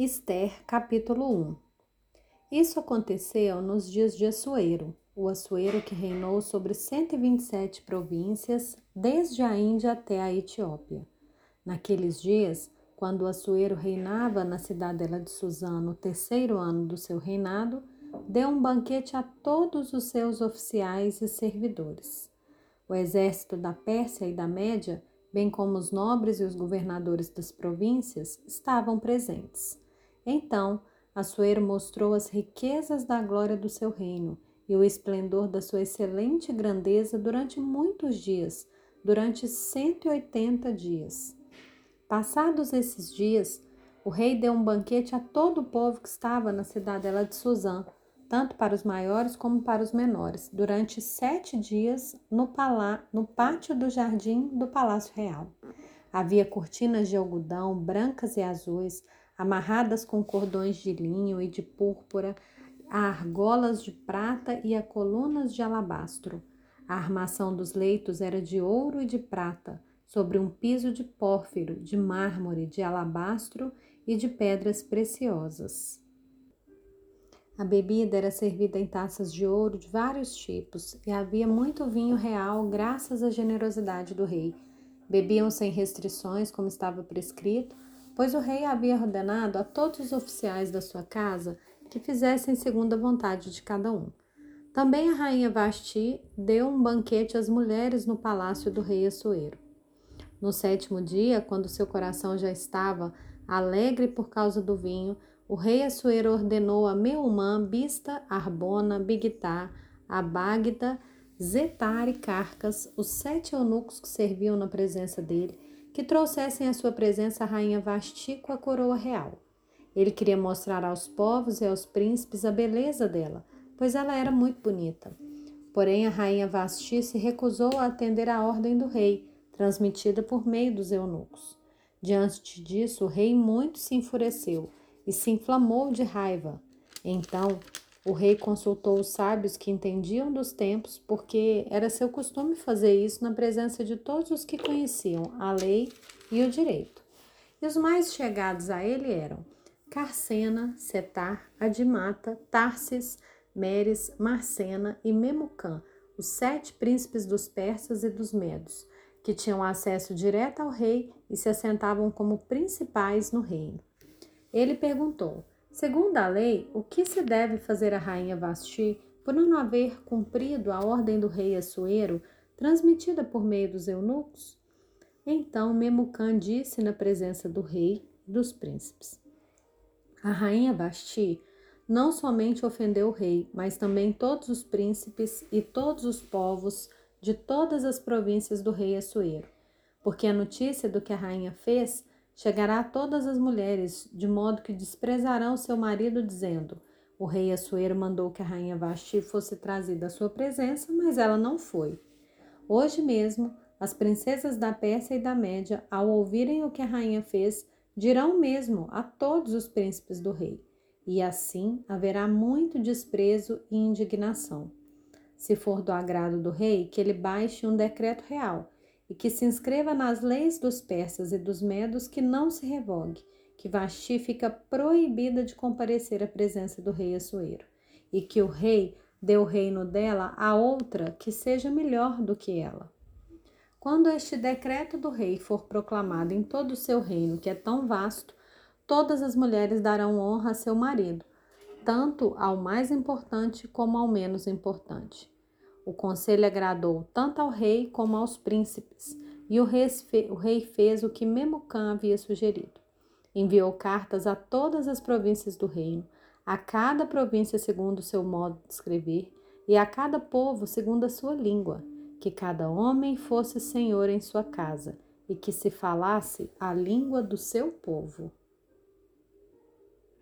Esther, capítulo 1 Isso aconteceu nos dias de Assuero, o Assuero que reinou sobre 127 províncias, desde a Índia até a Etiópia. Naqueles dias, quando Assuero reinava na cidadela de Suzã no terceiro ano do seu reinado, deu um banquete a todos os seus oficiais e servidores. O exército da Pérsia e da Média bem como os nobres e os governadores das províncias, estavam presentes. Então, Assuero mostrou as riquezas da glória do seu reino e o esplendor da sua excelente grandeza durante muitos dias, durante 180 dias. Passados esses dias, o rei deu um banquete a todo o povo que estava na cidadela de Suzã, tanto para os maiores como para os menores, durante sete dias no, no pátio do jardim do Palácio Real. Havia cortinas de algodão brancas e azuis, amarradas com cordões de linho e de púrpura, a argolas de prata e a colunas de alabastro. A armação dos leitos era de ouro e de prata, sobre um piso de pórfiro, de mármore, de alabastro e de pedras preciosas. A bebida era servida em taças de ouro de vários tipos e havia muito vinho real graças à generosidade do rei. Bebiam sem restrições, como estava prescrito, pois o rei havia ordenado a todos os oficiais da sua casa que fizessem segundo a vontade de cada um. Também a rainha Vasti deu um banquete às mulheres no palácio do rei Assuero. No sétimo dia, quando seu coração já estava alegre por causa do vinho, o rei Assuero ordenou a Meumã, Bista, Arbona, Bigtá, Abagda, Zetar e Carcas, os sete eunucos que serviam na presença dele, que trouxessem à sua presença a rainha Vasti com a coroa real. Ele queria mostrar aos povos e aos príncipes a beleza dela, pois ela era muito bonita. Porém, a rainha Vasti se recusou a atender à ordem do rei, transmitida por meio dos eunucos. Diante disso, o rei muito se enfureceu e se inflamou de raiva. Então o rei consultou os sábios que entendiam dos tempos, porque era seu costume fazer isso na presença de todos os que conheciam a lei e o direito. E os mais chegados a ele eram Carcena, Setar, Adimata, Tarsis, Meres, Marcena e Memucã, os sete príncipes dos persas e dos medos, que tinham acesso direto ao rei e se assentavam como principais no reino. Ele perguntou: Segundo a lei, o que se deve fazer a rainha Vasti por não haver cumprido a ordem do rei Assuero, transmitida por meio dos eunucos? Então Memucã disse na presença do rei e dos príncipes: A rainha Vasti não somente ofendeu o rei, mas também todos os príncipes e todos os povos de todas as províncias do rei Assuero, porque a notícia do que a rainha fez chegará a todas as mulheres, de modo que desprezarão seu marido, dizendo: O rei Assuero mandou que a rainha Vasti fosse trazida à sua presença, mas ela não foi. Hoje mesmo, as princesas da Pérsia e da Média, ao ouvirem o que a rainha fez, dirão mesmo a todos os príncipes do rei. E assim haverá muito desprezo e indignação. Se for do agrado do rei, que ele baixe um decreto real e que se inscreva nas leis dos persas e dos medos que não se revogue, que Vasti fica proibida de comparecer à presença do rei Assuero, e que o rei dê o reino dela a outra que seja melhor do que ela. Quando este decreto do rei for proclamado em todo o seu reino, que é tão vasto, todas as mulheres darão honra a seu marido, tanto ao mais importante como ao menos importante. O conselho agradou tanto ao rei como aos príncipes, e o rei fez o que Memucã havia sugerido. Enviou cartas a todas as províncias do reino, a cada província segundo o seu modo de escrever, e a cada povo segundo a sua língua, que cada homem fosse senhor em sua casa, e que se falasse a língua do seu povo.